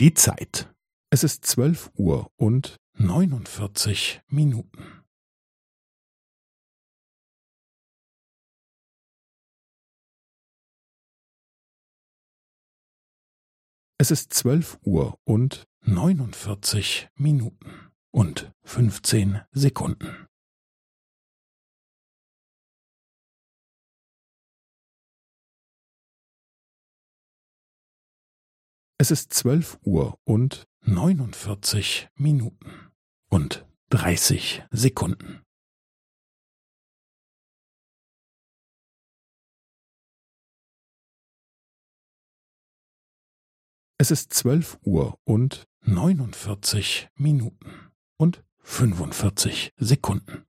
Die Zeit. Es ist zwölf Uhr und neunundvierzig Minuten. Es ist zwölf Uhr und neunundvierzig Minuten und fünfzehn Sekunden. Es ist zwölf Uhr und neunundvierzig Minuten und dreißig Sekunden. Es ist zwölf Uhr und neunundvierzig Minuten und fünfundvierzig Sekunden.